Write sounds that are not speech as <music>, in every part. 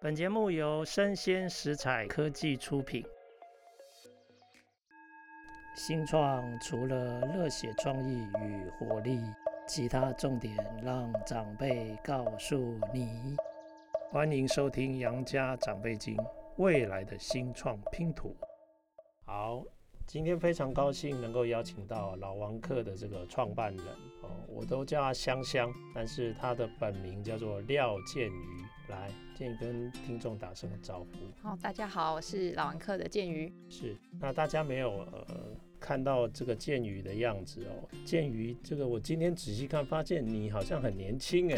本节目由生鲜食材科技出品。新创除了热血创意与活力，其他重点让长辈告诉你。欢迎收听《杨家长辈经》，未来的新创拼图。好。今天非常高兴能够邀请到老王客的这个创办人哦，我都叫他香香，但是他的本名叫做廖建瑜。来，建宇跟听众打声招呼。好，大家好，我是老王客的建宇。是，那大家没有呃。看到这个建宇的样子哦，建宇，这个我今天仔细看，发现你好像很年轻哎，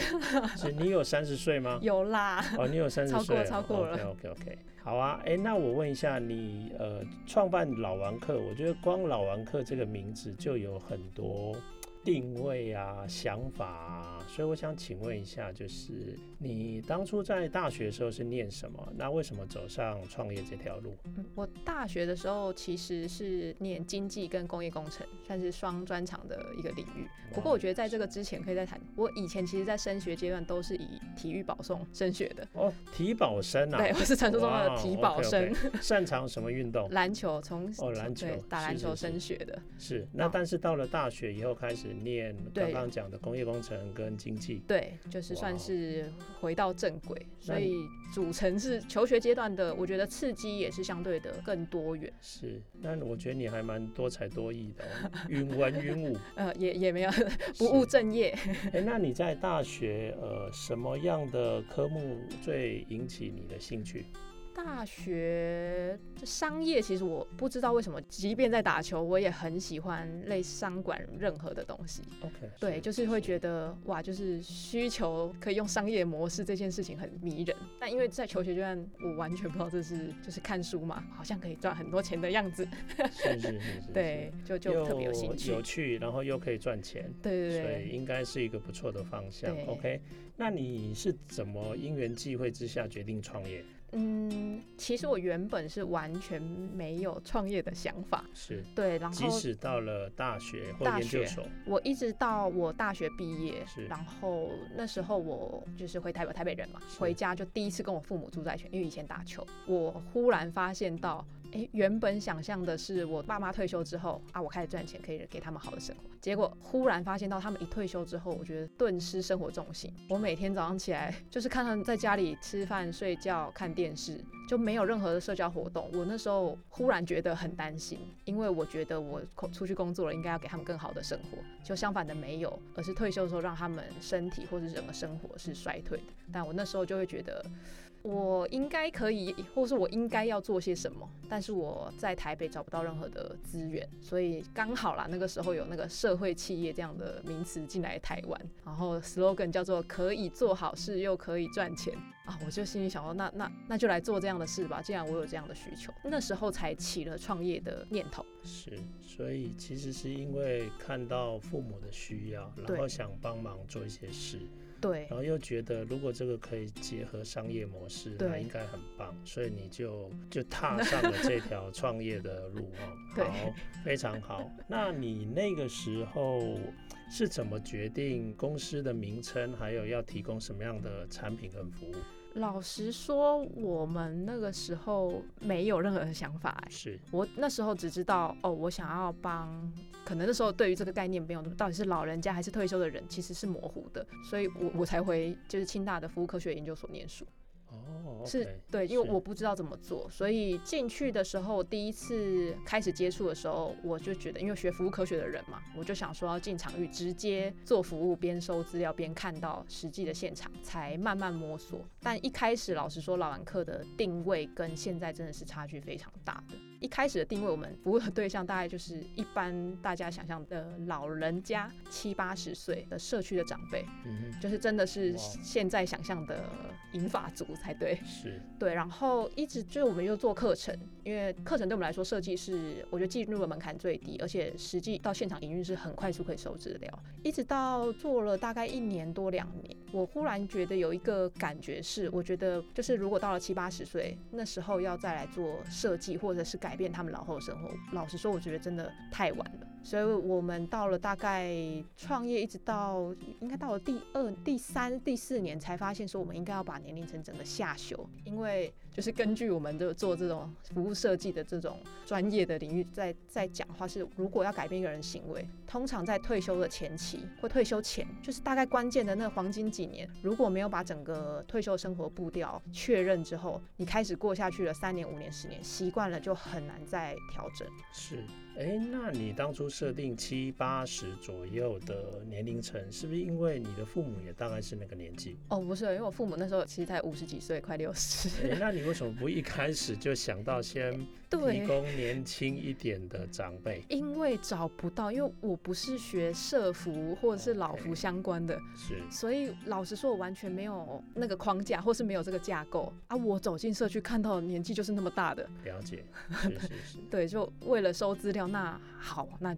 是你有三十岁吗？<laughs> 有啦，哦，你有三十岁，超过超过了。OK OK OK，好啊，哎，那我问一下你，呃，创办老王客，我觉得光老王客这个名字就有很多。定位啊，想法啊，所以我想请问一下，就是你当初在大学的时候是念什么？那为什么走上创业这条路？嗯，我大学的时候其实是念经济跟工业工程，算是双专长的一个领域。不过我觉得在这个之前可以再谈。我以前其实，在升学阶段都是以体育保送升学的。哦，体保生啊？对，我是传说中的体保生。Okay, okay. <laughs> 擅长什么运动？篮球，从哦篮球打篮球升学的。是，那但是到了大学以后开始。念刚刚讲的工业工程跟经济，对，就是算是回到正轨，所以组成是求学阶段的，我觉得刺激也是相对的更多元。是，那我觉得你还蛮多才多艺的，云文云武，<laughs> 呃，也也没有不务正业。哎、欸，那你在大学呃什么样的科目最引起你的兴趣？大学商业其实我不知道为什么，即便在打球，我也很喜欢类商管任何的东西。OK，对，就是会觉得哇，就是需求可以用商业模式这件事情很迷人。但因为在求学阶段，我完全不知道这是就是看书嘛，好像可以赚很多钱的样子。是是是是，<laughs> 对，就就特别有兴趣，有趣，然后又可以赚钱。对对对，所以应该是一个不错的方向。OK，那你是怎么因缘际会之下决定创业？嗯，其实我原本是完全没有创业的想法，是。对，然后即使到了大学或研究所，我一直到我大学毕业，是，然后那时候我就是回台北，台北人嘛，回家就第一次跟我父母住在一起，因为以前打球，我忽然发现到。哎，原本想象的是我爸妈退休之后啊，我开始赚钱，可以给他们好的生活。结果忽然发现到他们一退休之后，我觉得顿失生活重心。我每天早上起来就是看他们在家里吃饭、睡觉、看电视，就没有任何的社交活动。我那时候忽然觉得很担心，因为我觉得我出去工作了，应该要给他们更好的生活。就相反的没有，而是退休的时候让他们身体或者整个生活是衰退的。但我那时候就会觉得。我应该可以，或是我应该要做些什么，但是我在台北找不到任何的资源，所以刚好啦，那个时候有那个社会企业这样的名词进来台湾，然后 slogan 叫做可以做好事又可以赚钱啊，我就心里想说，那那那就来做这样的事吧，既然我有这样的需求，那时候才起了创业的念头。是，所以其实是因为看到父母的需要，然后想帮忙做一些事。对，然后又觉得如果这个可以结合商业模式，那应该很棒，所以你就就踏上了这条创业的路哦。<laughs> 好，非常好。那你那个时候是怎么决定公司的名称，还有要提供什么样的产品跟服务？老实说，我们那个时候没有任何的想法。是我那时候只知道，哦，我想要帮，可能那时候对于这个概念没有，到底是老人家还是退休的人，其实是模糊的，所以我我才回就是清大的服务科学研究所念书。哦，是对，因为我不知道怎么做，所以进去的时候，第一次开始接触的时候，我就觉得，因为学服务科学的人嘛，我就想说要进场域直接做服务，边收资料边看到实际的现场，才慢慢摸索。但一开始，老实说，老兰客的定位跟现在真的是差距非常大的。一开始的定位，我们服务的对象大概就是一般大家想象的老人家，七八十岁的社区的长辈，嗯，就是真的是现在想象的银发族。才对，是对，然后一直就是我们又做课程，因为课程对我们来说设计是我觉得进入的门槛最低，而且实际到现场营运是很快速可以收治疗。一直到做了大概一年多两年，我忽然觉得有一个感觉是，我觉得就是如果到了七八十岁那时候要再来做设计或者是改变他们老后的生活，老实说，我觉得真的太晚了。所以我们到了大概创业一直到应该到了第二、第三、第四年才发现说我们应该要把年龄层整个下修，因为。就是根据我们的做这种服务设计的这种专业的领域在，在讲话是，如果要改变一个人行为，通常在退休的前期或退休前，就是大概关键的那黄金几年，如果没有把整个退休生活步调确认之后，你开始过下去了三年、五年、十年，习惯了就很难再调整。是。哎，那你当初设定七八十左右的年龄层，是不是因为你的父母也大概是那个年纪？哦，不是，因为我父母那时候其实才五十几岁，快六十。那你为什么不一开始就想到先？提供年轻一点的长辈，因为找不到，因为我不是学社服或者是老服相关的，是，所以老实说，我完全没有那个框架，或是没有这个架构啊。我走进社区看到的年纪就是那么大的，了解，<laughs> 是是是，对，就为了收资料，那好，那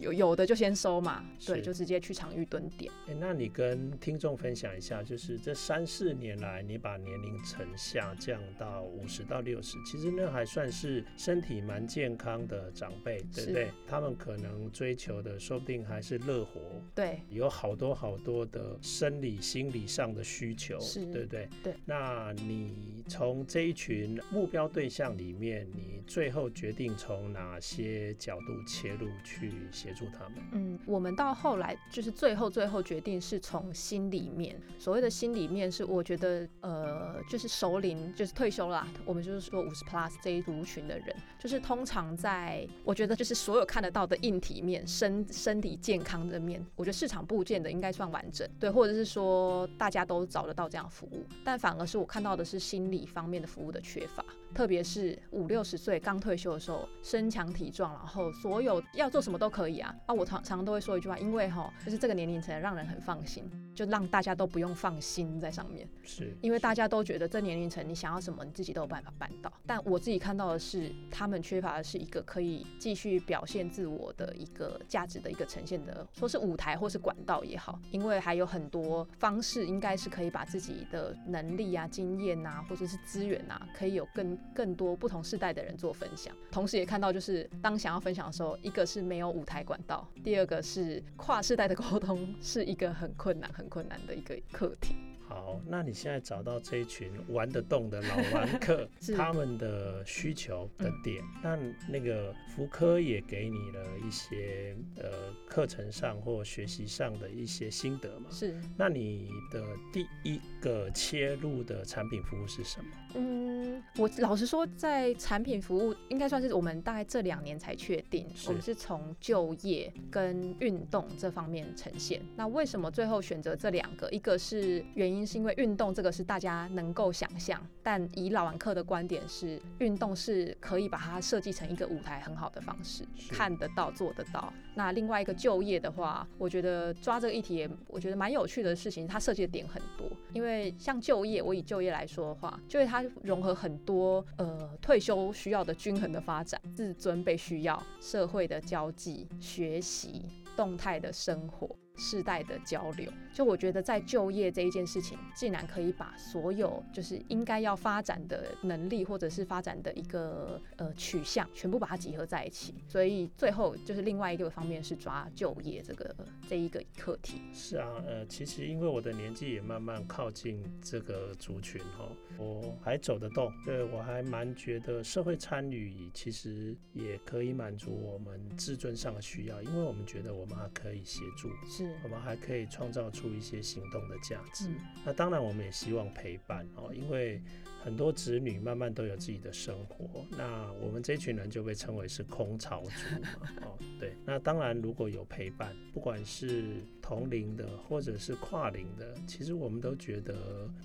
有有的就先收嘛，对，就直接去场域蹲点。哎，那你跟听众分享一下，就是这三四年来，你把年龄层下降到五十到六十，其实那还算是。身体蛮健康的长辈，对不对？他们可能追求的，说不定还是乐活。对，有好多好多的生理、心理上的需求，对不对？对。那你从这一群目标对象里面，你最后决定从哪些角度切入去协助他们？嗯，我们到后来就是最后最后决定是从心里面，所谓的心里面是我觉得呃，就是熟龄，就是退休啦。我们就是说五十 plus 这一族群的人。就是通常在，我觉得就是所有看得到的硬体面，身身体健康的面，我觉得市场部件的应该算完整，对，或者是说大家都找得到这样服务，但反而是我看到的是心理方面的服务的缺乏。特别是五六十岁刚退休的时候，身强体壮，然后所有要做什么都可以啊啊！我常常都会说一句话，因为哈，就是这个年龄层让人很放心，就让大家都不用放心在上面，是因为大家都觉得这年龄层你想要什么，你自己都有办法办到。但我自己看到的是，他们缺乏的是一个可以继续表现自我的一个价值的一个呈现的，说是舞台或是管道也好，因为还有很多方式，应该是可以把自己的能力啊、经验啊，或者是资源啊，可以有更。更多不同世代的人做分享，同时也看到，就是当想要分享的时候，一个是没有舞台管道，第二个是跨世代的沟通是一个很困难、很困难的一个课题。好，那你现在找到这一群玩得动的老玩客，<laughs> 他们的需求的点，那那个福科也给你了一些呃课程上或学习上的一些心得嘛？是。那你的第一个切入的产品服务是什么？嗯，我老实说，在产品服务应该算是我们大概这两年才确定，我们是从就业跟运动这方面呈现。那为什么最后选择这两个？一个是原因。是因为运动这个是大家能够想象，但以老玩客的观点是，运动是可以把它设计成一个舞台很好的方式，看得到、做得到。那另外一个就业的话，我觉得抓这个议题也我觉得蛮有趣的事情，它设计的点很多。因为像就业，我以就业来说的话，就业它融合很多呃退休需要的均衡的发展，自尊被需要，社会的交际、学习、动态的生活。世代的交流，就我觉得在就业这一件事情，竟然可以把所有就是应该要发展的能力，或者是发展的一个呃取向，全部把它集合在一起。所以最后就是另外一个方面是抓就业这个这一个课题。是啊，呃，其实因为我的年纪也慢慢靠近这个族群哈，我还走得动，对，我还蛮觉得社会参与其实也可以满足我们自尊上的需要，因为我们觉得我们还可以协助。是。我们还可以创造出一些行动的价值。那当然，我们也希望陪伴哦，因为很多子女慢慢都有自己的生活。那我们这群人就被称为是空巢族嘛。哦，对。那当然，如果有陪伴，不管是同龄的或者是跨龄的，其实我们都觉得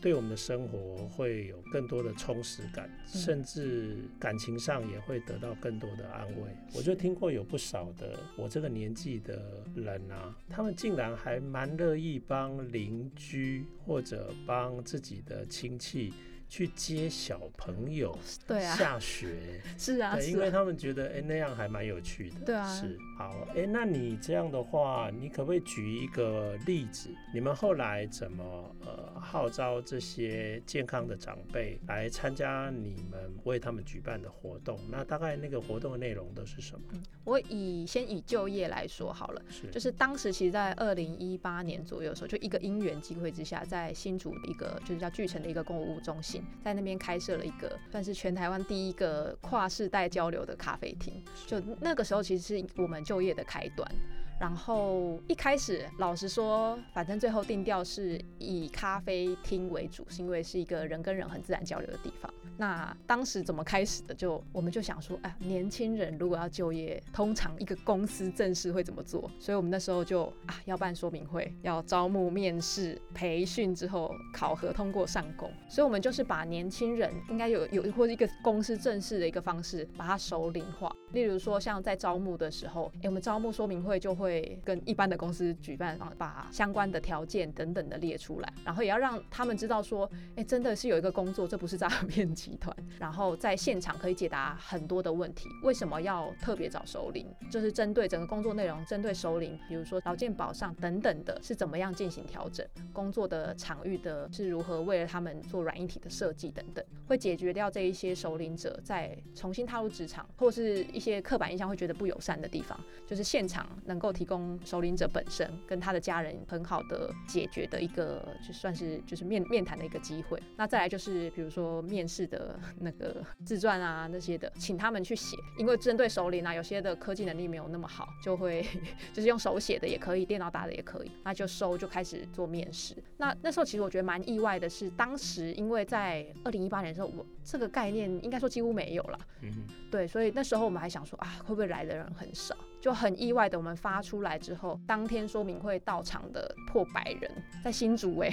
对我们的生活会有更多的充实感，甚至感情上也会得到更多的安慰。我就听过有不少的我这个年纪的人啊，他们竟然还蛮乐意帮邻居或者帮自己的亲戚去接小朋友，对啊，下学 <laughs> 是啊，对，因为他们觉得哎、欸、那样还蛮有趣的，对啊，是好哎、欸，那你这样的话，你可不可以举一个例子？你们后来怎么呃号召这些健康的长辈来参加你们为他们举办的活动？那大概那个活动的内容都是什么？嗯、我以先以就业来说好了，是就是当时其实在二零一八年左右的时候，就一个因缘机会之下，在新竹一个就是叫巨城的一个购物中心，在那边开设了一个算是全台湾第一个跨世代交流的咖啡厅。就那个时候，其实是我们就业的开端。然后一开始，老实说，反正最后定调是以咖啡厅为主，是因为是一个人跟人很自然交流的地方。那当时怎么开始的？就我们就想说，哎，年轻人如果要就业，通常一个公司正式会怎么做？所以我们那时候就啊，要办说明会，要招募、面试、培训之后考核通过上工。所以我们就是把年轻人应该有有或者一个公司正式的一个方式，把它首领化。例如说，像在招募的时候，哎，我们招募说明会就会跟一般的公司举办，把相关的条件等等的列出来，然后也要让他们知道说，哎，真的是有一个工作，这不是诈骗集团。然后在现场可以解答很多的问题，为什么要特别找首领？就是针对整个工作内容，针对首领，比如说劳健保上等等的，是怎么样进行调整？工作的场域的是如何为了他们做软硬体的设计等等，会解决掉这一些首领者在重新踏入职场或是一些刻板印象会觉得不友善的地方，就是现场能够提供首领者本身跟他的家人很好的解决的一个，就算是就是面面谈的一个机会。那再来就是比如说面试的那个自传啊那些的，请他们去写，因为针对首领啊，有些的科技能力没有那么好，就会 <laughs> 就是用手写的也可以，电脑打的也可以，那就收就开始做面试。那那时候其实我觉得蛮意外的是，当时因为在二零一八年的时候，我这个概念应该说几乎没有了，嗯，对，所以那时候我们还想说啊，会不会来的人很少？就很意外的，我们发出来之后，当天说明会到场的破百人，在新竹 <laughs> 哎，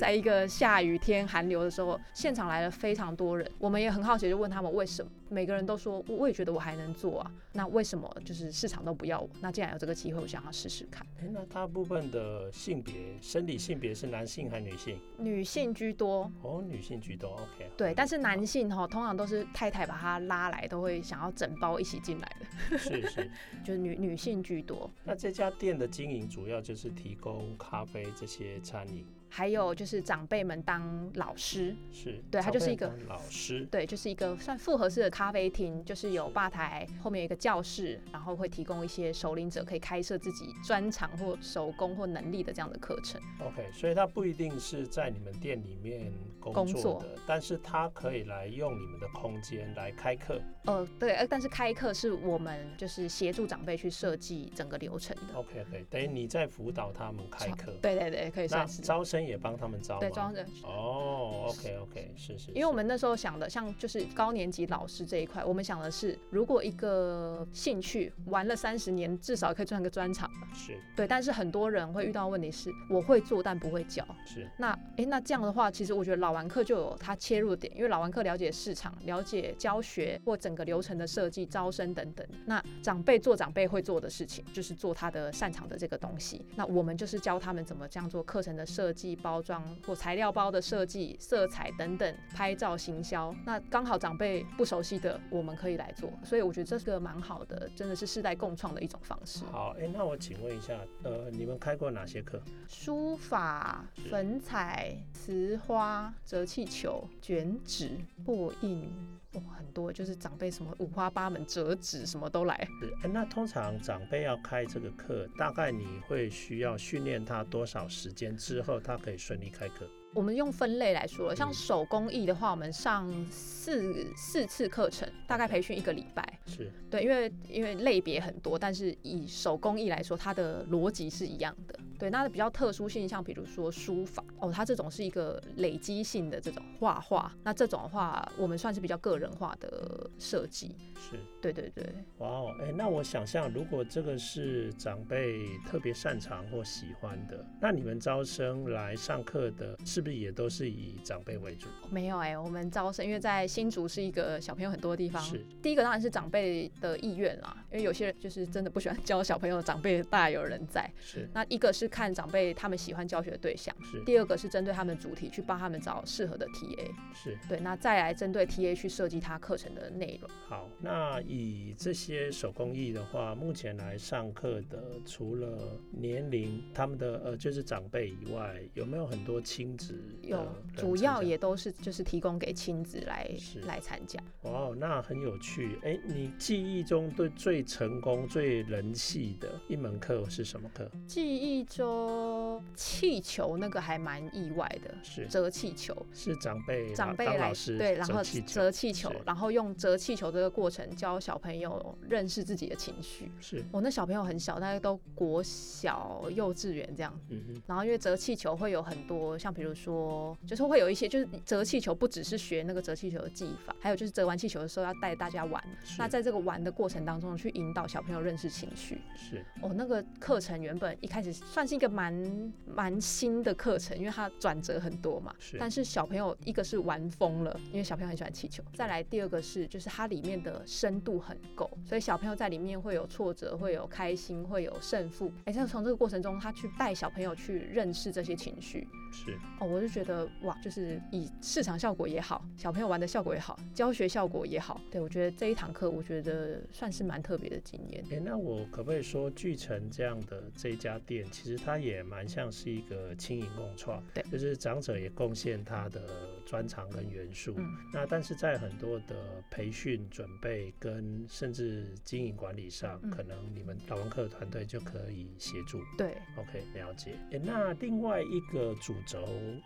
在一个下雨天寒流的时候，现场来了非常多人。我们也很好奇，就问他们为什么，每个人都说，我也觉得我还能做啊，那为什么就是市场都不要我？那既然有这个机会，我想要试试看。哎，那大部分的性别，生理性别是男性还是女性？女性居多。哦，女性居多，OK。对，但是男性哈，通常都是太太把他拉来，都会想要整包一起进来的。是是。<laughs> 就是女女性居多，那这家店的经营主要就是提供咖啡这些餐饮。还有就是长辈们当老师，是对，他就是一个老师，对，就是一个算复合式的咖啡厅，就是有吧台，后面有一个教室，然后会提供一些首领者可以开设自己专长或手工或能力的这样的课程。OK，所以他不一定是在你们店里面工作的，作，但是他可以来用你们的空间来开课。呃，对，但是开课是我们就是协助长辈去设计整个流程的。OK，可以，等于你在辅导他们开课。对对对，可以算是招生。也帮他们招对招生哦，OK OK，是是，因为我们那时候想的，像就是高年级老师这一块，我们想的是，如果一个兴趣玩了三十年，至少可以赚个专长吧。是对，但是很多人会遇到问题是，我会做但不会教。是那哎，那这样的话，其实我觉得老玩课就有他切入点，因为老玩课了解市场、了解教学或整个流程的设计、招生等等。那长辈做长辈会做的事情，就是做他的擅长的这个东西。那我们就是教他们怎么这样做课程的设计。包装或材料包的设计、色彩等等，拍照行销，那刚好长辈不熟悉的，我们可以来做，所以我觉得这是个蛮好的，真的是世代共创的一种方式。好，哎、欸，那我请问一下，呃，你们开过哪些课？书法、粉彩、瓷花、折气球、卷纸、拓印。哦，很多就是长辈什么五花八门折纸什么都来。是，哎，那通常长辈要开这个课，大概你会需要训练他多少时间之后，他可以顺利开课？我们用分类来说，像手工艺的话，我们上四四次课程，大概培训一个礼拜。是对，因为因为类别很多，但是以手工艺来说，它的逻辑是一样的。对，那比较特殊性，像比如说书法哦，它这种是一个累积性的这种画画，那这种的话，我们算是比较个人化的设计。是，对对对。哇哦，哎，那我想象，如果这个是长辈特别擅长或喜欢的，那你们招生来上课的，是不是也都是以长辈为主？没有哎、欸，我们招生，因为在新竹是一个小朋友很多的地方。是。第一个当然是长辈的意愿啦，因为有些人就是真的不喜欢 <laughs> 教小朋友，长辈大有人在。是。那一个是。是看长辈他们喜欢教学的对象，是。第二个是针对他们主题去帮他们找适合的 TA，是对。那再来针对 TA 去设计他课程的内容。好，那以这些手工艺的话，目前来上课的，除了年龄他们的呃就是长辈以外，有没有很多亲子？有，主要也都是就是提供给亲子来来参加。哇，那很有趣。哎、欸，你记忆中对最成功、最人气的一门课是什么课？记忆说.中气球那个还蛮意外的，是折气球，是长辈长辈来对，然后折气球，然后用折气球这个过程教小朋友认识自己的情绪。是，我那小朋友很小，大概都国小、幼稚园这样。嗯哼。然后因为折气球会有很多，像比如说，就是会有一些，就是折气球不只是学那个折气球的技法，还有就是折完气球的时候要带大家玩。那在这个玩的过程当中，去引导小朋友认识情绪。是。哦，那个课程原本一开始算是一个蛮蛮新的课程，因为它转折很多嘛。是。但是小朋友一个是玩疯了，因为小朋友很喜欢气球。再来第二个是，就是它里面的深度很够，所以小朋友在里面会有挫折，会有开心，会有胜负。哎，像从这个过程中，他去带小朋友去认识这些情绪。是。哦，我就觉得哇，就是以市场效果也好，小朋友玩的效果也好，教学效果也好，对，我觉得这一堂课，我觉得算是蛮特别的经验。哎，那我可不可以说，聚成这样的这家店，其实它也蛮像是一个轻盈共创，对，就是长者也贡献他的专长跟元素。嗯，那但是在很多的培训准备跟甚至经营管理上，嗯，可能你们老王客团队就可以协助。对，OK，了解。哎，那另外一个主轴，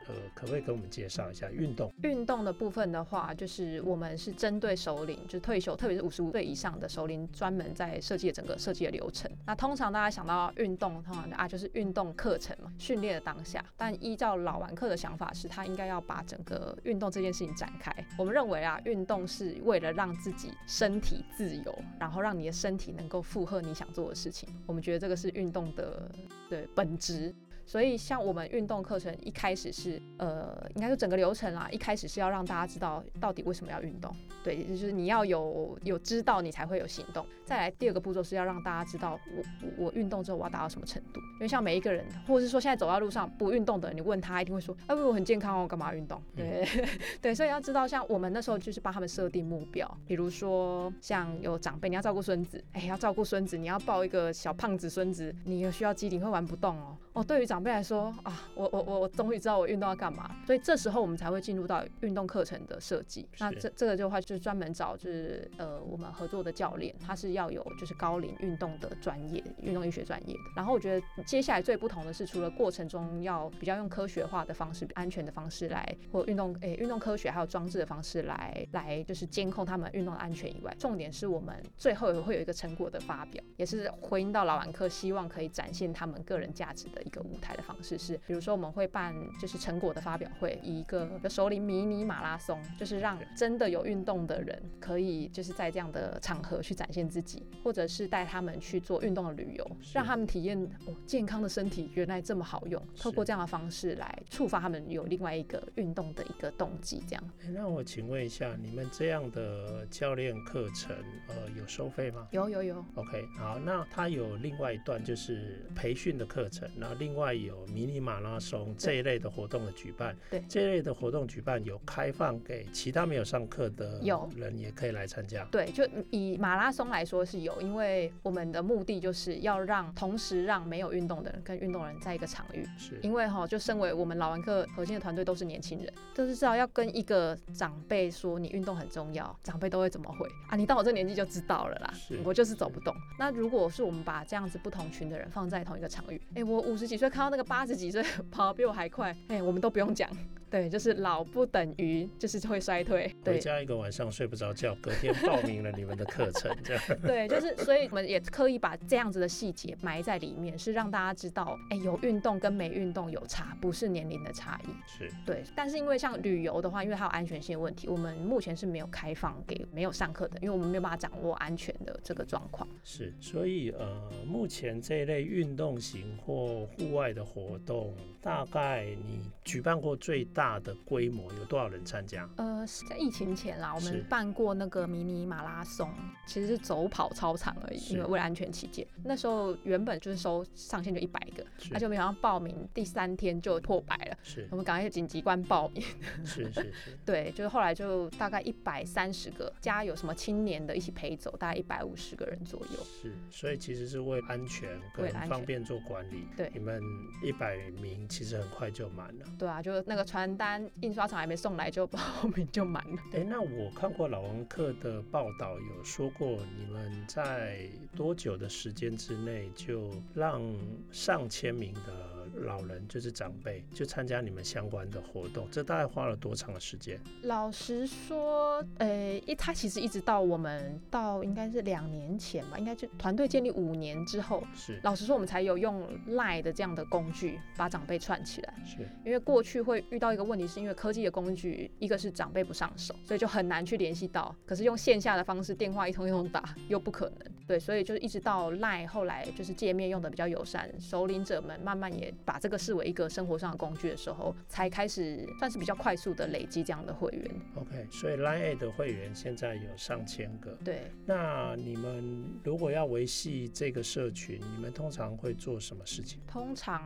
呃，可不可以跟我们介绍一下运动？运动的部分的话，就是我们是针对首领，就是退休，特别是五十五岁以上的首领，专门在设计整个设计的流程。那通常大家想到运动，通常啊就是运动课程训练的当下。但依照老顽客的想法是，他应该要把整个运动这件事情展开。我们认为啊，运动是为了让自己身体自由，然后让你的身体能够负荷你想做的事情。我们觉得这个是运动的的本质。所以，像我们运动课程一开始是，呃，应该说整个流程啦，一开始是要让大家知道到底为什么要运动，对，就是你要有有知道，你才会有行动。再来第二个步骤是要让大家知道我，我我运动之后我要达到什么程度。因为像每一个人，或者是说现在走在路上不运动的人，你问他一定会说，哎，我很健康哦，干嘛运动？对、嗯、<laughs> 对，所以要知道，像我们那时候就是帮他们设定目标，比如说像有长辈，你要照顾孙子，哎，要照顾孙子，你要抱一个小胖子孙子，你有需要机灵，会玩不动哦。哦，对于长辈来说啊，我我我我终于知道我运动要干嘛，所以这时候我们才会进入到运动课程的设计。那这这个的话就是专门找就是呃我们合作的教练，他是要有就是高龄运动的专业，运动医学专业的。然后我觉得接下来最不同的是，除了过程中要比较用科学化的方式、安全的方式来或运动诶运动科学还有装置的方式来来就是监控他们运动的安全以外，重点是我们最后也会有一个成果的发表，也是回应到老玩客希望可以展现他们个人价值的。一个舞台的方式是，比如说我们会办就是成果的发表会，以一个首领迷你马拉松，就是让真的有运动的人可以就是在这样的场合去展现自己，或者是带他们去做运动的旅游，让他们体验哦健康的身体原来这么好用，透过这样的方式来触发他们有另外一个运动的一个动机。这样，那我请问一下，你们这样的教练课程呃有收费吗？有有有。OK，好，那它有另外一段就是培训的课程，然后。另外有迷你马拉松这一类的活动的举办，对这一类的活动举办有开放给其他没有上课的人也可以来参加。对，就以马拉松来说是有，因为我们的目的就是要让同时让没有运动的人跟运动人在一个场域。是，因为哈，就身为我们老玩客核心的团队都是年轻人，都是知道要跟一个长辈说你运动很重要，长辈都会怎么回啊？你到我这年纪就知道了啦，我就是走不动。那如果是我们把这样子不同群的人放在同一个场域，哎、欸，我五十。几岁看到那个八十几岁跑得比我还快，哎、欸，我们都不用讲。对，就是老不等于就是会衰退。对，回家一个晚上睡不着觉，隔天报名了你们的课程，这样。<laughs> 对，就是所以我们也刻意把这样子的细节埋在里面，是让大家知道，哎，有运动跟没运动有差，不是年龄的差异。是。对，但是因为像旅游的话，因为它有安全性问题，我们目前是没有开放给没有上课的，因为我们没有办法掌握安全的这个状况。是，所以呃，目前这一类运动型或户外的活动，大概你举办过最大的规模？有多少人参加？呃，在疫情前啦，我们办过那个迷你马拉松，其实是走跑操场而已，因为为了安全起见。那时候原本就是收上限就一百个，而且我们好像报名第三天就破百了，是我们赶快紧急关报名。是是是，<laughs> 对，就是后来就大概一百三十个，加有什么青年的一起陪走，大概一百五十个人左右。是，所以其实是为安全跟方便做管理。对，你们一百名其实很快就满了。对啊，就那个传单印刷厂还没送来，就报名就满了。哎，那我看过老王客的报道，有说过你们在多久的时间之内就让上千名的。老人就是长辈，就参加你们相关的活动，这大概花了多长的时间？老实说，呃、欸，一他其实一直到我们到应该是两年前吧，应该就团队建立五年之后，是老实说，我们才有用 Line 的这样的工具把长辈串起来。是因为过去会遇到一个问题，是因为科技的工具，一个是长辈不上手，所以就很难去联系到。可是用线下的方式，电话一通一通打又不可能，对，所以就是一直到 Line 后来就是界面用的比较友善，首领者们慢慢也。把这个视为一个生活上的工具的时候，才开始算是比较快速的累积这样的会员。OK，所以 Line 的会员现在有上千个。对。那你们如果要维系这个社群，你们通常会做什么事情？通常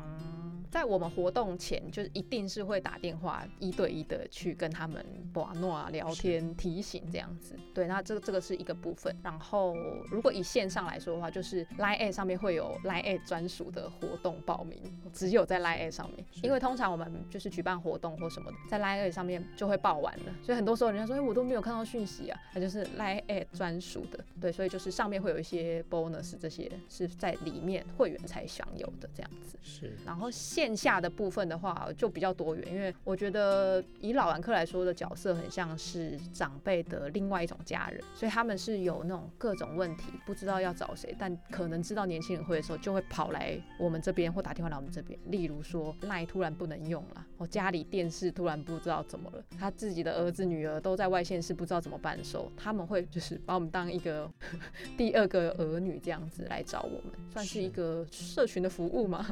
在我们活动前，就是一定是会打电话一对一的去跟他们玩诺啊聊天、提醒这样子。对，那这个这个是一个部分。然后如果以线上来说的话，就是 Line 上面会有 Line 专属的活动报名。只有在 Line 上面，因为通常我们就是举办活动或什么的，在 Line 上面就会报完了，所以很多时候人家说，哎，我都没有看到讯息啊，那就是 Line 专属的，对，所以就是上面会有一些 bonus，这些是在里面会员才享有的这样子。是。然后线下的部分的话就比较多元，因为我觉得以老玩客来说的角色很像是长辈的另外一种家人，所以他们是有那种各种问题不知道要找谁，但可能知道年轻人会的时候，就会跑来我们这边或打电话来我们这边。例如说，LINE 突然不能用了，我家里电视突然不知道怎么了，他自己的儿子女儿都在外县市，不知道怎么办的时候，他们会就是把我们当一个 <laughs> 第二个儿女这样子来找我们，算是一个社群的服务吗？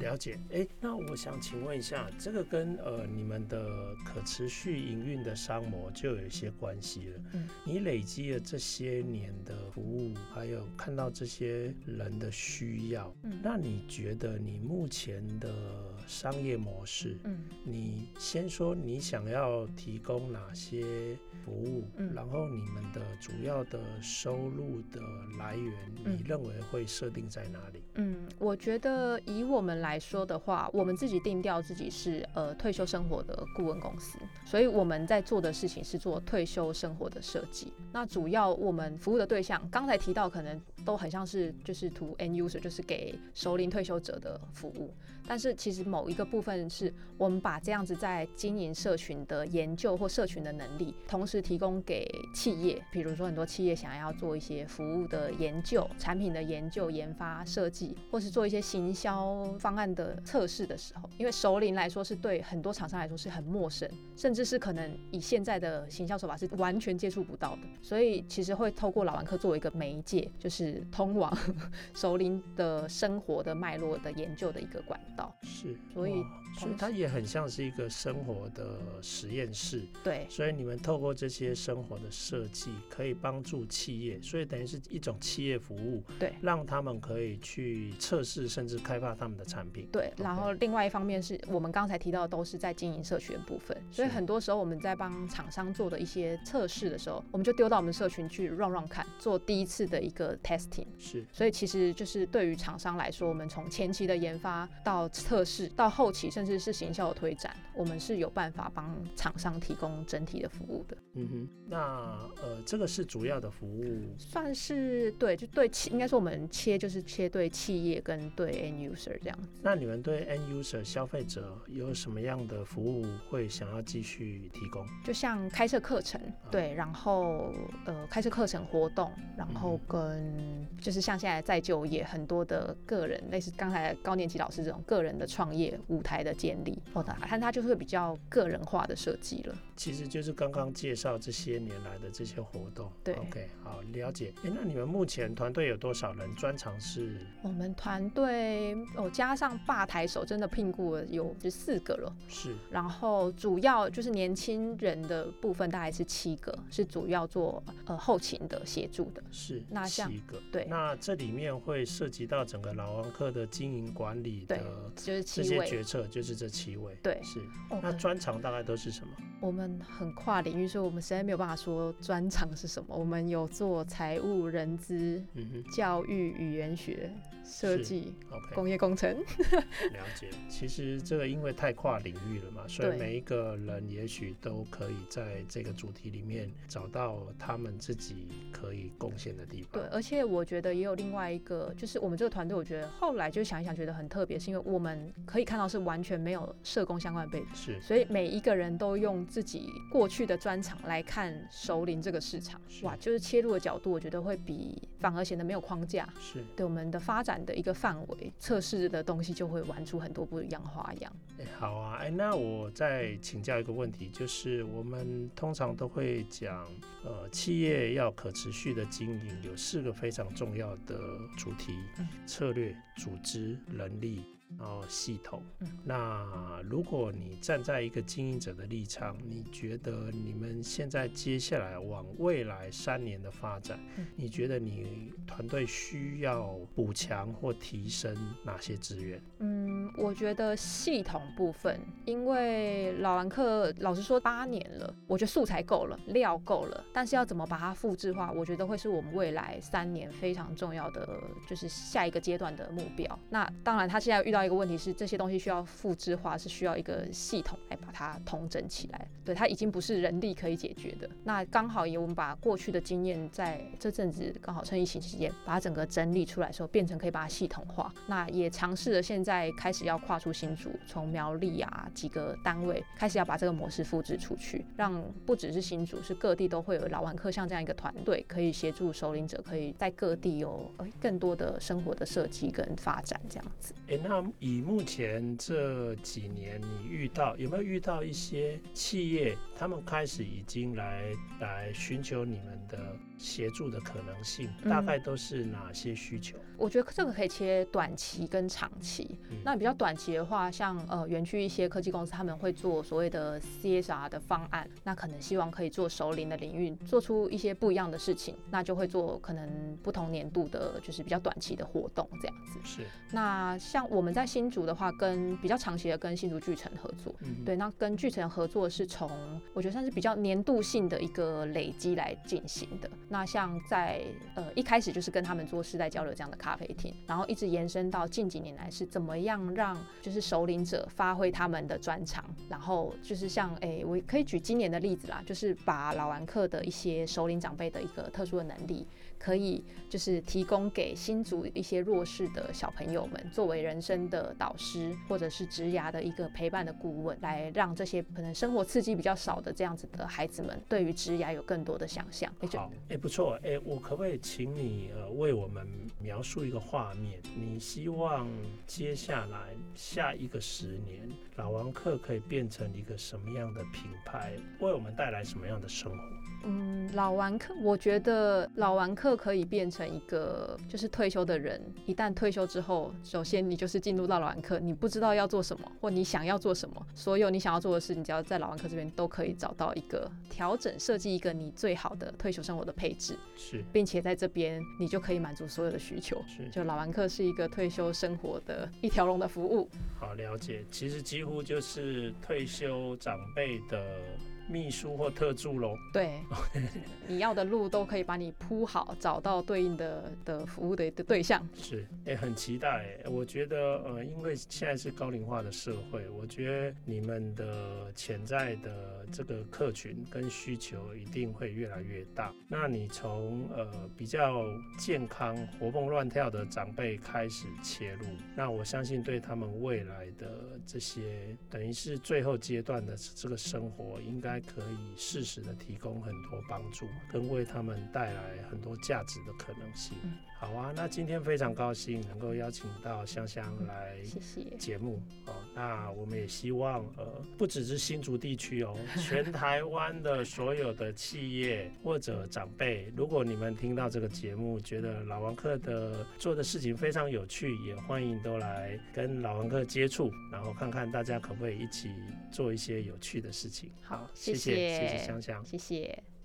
了解。哎、欸，那我想请问一下，这个跟呃你们的可持续营运的商模就有一些关系了。嗯，你累积了这些年的服务，还有看到这些人的需要，嗯，那你觉得你目前的商业模式，嗯，你先说你想要提供哪些服务，嗯，然后你们的主要的收入的来源，你认为会设定在哪里？嗯，我觉得以我们来说的话，我们自己定调自己是呃退休生活的顾问公司，所以我们在做的事情是做退休生活的设计。那主要我们服务的对象，刚才提到可能都很像是就是 to end user，就是给熟龄退休者的服务。但是其实某一个部分是我们把这样子在经营社群的研究或社群的能力，同时提供给企业，比如说很多企业想要做一些服务的研究、产品的研究、研发、设计，或是做一些行销方案的测试的时候，因为熟龄来说是对很多厂商来说是很陌生，甚至是可能以现在的行销手法是完全接触不到的，所以其实会透过老玩客作为一个媒介，就是通往 <laughs> 首领的生活的脉络的研究的一个管道。是，所以所以它也很像是一个生活的实验室。对，所以你们透过这些生活的设计，可以帮助企业，所以等于是一种企业服务。对，让他们可以去测试甚至开发他们的产品。对，然后另外一方面是我们刚才提到的都是在经营社群的部分，所以很多时候我们在帮厂商做的一些测试的时候，我们就丢到我们社群去 run run 看，做第一次的一个 testing。是，所以其实就是对于厂商来说，我们从前期的研发到测试到后期，甚至是行销的推展，我们是有办法帮厂商提供整体的服务的。嗯哼，那呃，这个是主要的服务，算是对，就对企，应该说我们切就是切对企业跟对 end user 这样子。那你们对 end user 消费者有什么样的服务会想要继续提供？就像开设课程，对，然后呃，开设课程活动，然后跟就是像现在在就业很多的个人，类似刚才高年级老师这种。个人的创业舞台的建立，哦，看它就是会比较个人化的设计了。其实就是刚刚介绍这些年来的这些活动。对，OK，好，了解。哎，那你们目前团队有多少人？专长是？我们团队哦，加上吧台手，真的聘雇了有就四个了。是。然后主要就是年轻人的部分大概是七个，是主要做呃后勤的协助的。是。那像七个。对。那这里面会涉及到整个老王客的经营管理的，就是这些决策，就是这七位。对。是。那专长大概都是什么？我们很跨领域，所以我们实在没有办法说专长是什么。我们有做财务、人资、教育、语言学。设计工业工程，<laughs> 了解。其实这个因为太跨领域了嘛，所以每一个人也许都可以在这个主题里面找到他们自己可以贡献的地方。对，而且我觉得也有另外一个，就是我们这个团队，我觉得后来就想一想，觉得很特别，是因为我们可以看到是完全没有社工相关的背景，是，所以每一个人都用自己过去的专长来看熟龄这个市场，哇，就是切入的角度，我觉得会比反而显得没有框架，是对我们的发展。的一个范围测试的东西就会玩出很多不一样花样。哎，好啊，哎，那我再请教一个问题，就是我们通常都会讲，呃，企业要可持续的经营，有四个非常重要的主题：策略、组织、人力。然后系统，那如果你站在一个经营者的立场，你觉得你们现在接下来往未来三年的发展，你觉得你团队需要补强或提升哪些资源？嗯，我觉得系统部分，因为老兰客老实说八年了，我觉得素材够了，料够了，但是要怎么把它复制化，我觉得会是我们未来三年非常重要的，就是下一个阶段的目标。那当然，他现在遇到。一个问题是，这些东西需要复制化，是需要一个系统来把它统整起来。对，它已经不是人力可以解决的。那刚好也我们把过去的经验，在这阵子刚好趁疫情期间，把它整个整理出来的时候，变成可以把它系统化。那也尝试了，现在开始要跨出新竹，从苗栗啊几个单位开始要把这个模式复制出去，让不只是新竹，是各地都会有老玩客像这样一个团队，可以协助首领者，可以在各地有更多的生活的设计跟发展这样子。欸，那以目前这几年，你遇到有没有遇到一些企业，他们开始已经来来寻求你们的协助的可能性？大概都是哪些需求？嗯，我觉得这个可以切短期跟长期。嗯，那比较短期的话，像呃园区一些科技公司，他们会做所谓的 CSR 的方案，那可能希望可以做熟龄的领域，做出一些不一样的事情，那就会做可能不同年度的，就是比较短期的活动这样子。是。那像我们在新竹的话，跟比较长期的跟新竹巨城合作，嗯、对，那跟巨城合作是从我觉得算是比较年度性的一个累积来进行的。那像在呃一开始就是跟他们做世代交流这样的咖啡厅，然后一直延伸到近几年来是怎么样让就是首领者发挥他们的专长，然后就是像哎、我可以举今年的例子啦，就是把老玩客的一些首领长辈的一个特殊的能力。可以就是提供给新竹一些弱势的小朋友们，作为人生的导师，或者是职涯的一个陪伴的顾问，来让这些可能生活刺激比较少的这样子的孩子们，对于职涯有更多的想象。好，哎、欸，不错，哎、欸，我可不可以请你呃为我们描述一个画面？你希望接下来下一个十年，老王客可以变成一个什么样的品牌，为我们带来什么样的生活？嗯，老玩客，我觉得老玩客可以变成一个就是退休的人。一旦退休之后，首先你就是进入到老玩客，你不知道要做什么，或你想要做什么，所有你想要做的事，你只要在老玩客这边都可以找到一个调整，设计一个你最好的退休生活的配置。是，并且在这边你就可以满足所有的需求。是，就老玩客是一个退休生活的一条龙的服务。好，了解。其实几乎就是退休长辈的。秘书或特助喽，对，<laughs> 你要的路都可以把你铺好，找到对应的的服务的的对象。是，也、欸、很期待。我觉得，呃，因为现在是高龄化的社会，我觉得你们的潜在的这个客群跟需求一定会越来越大。那你从呃比较健康、活蹦乱跳的长辈开始切入，那我相信对他们未来的这些等于是最后阶段的这个生活，应该。该可以适时的提供很多帮助，跟为他们带来很多价值的可能性。好啊，那今天非常高兴能够邀请到香香来节目。哦，那我们也希望，呃，不只是新竹地区哦，<laughs> 全台湾的所有的企业或者长辈，如果你们听到这个节目，觉得老王客的做的事情非常有趣，也欢迎都来跟老王客接触，然后看看大家可不可以一起做一些有趣的事情。好，谢谢，谢谢香香，谢谢。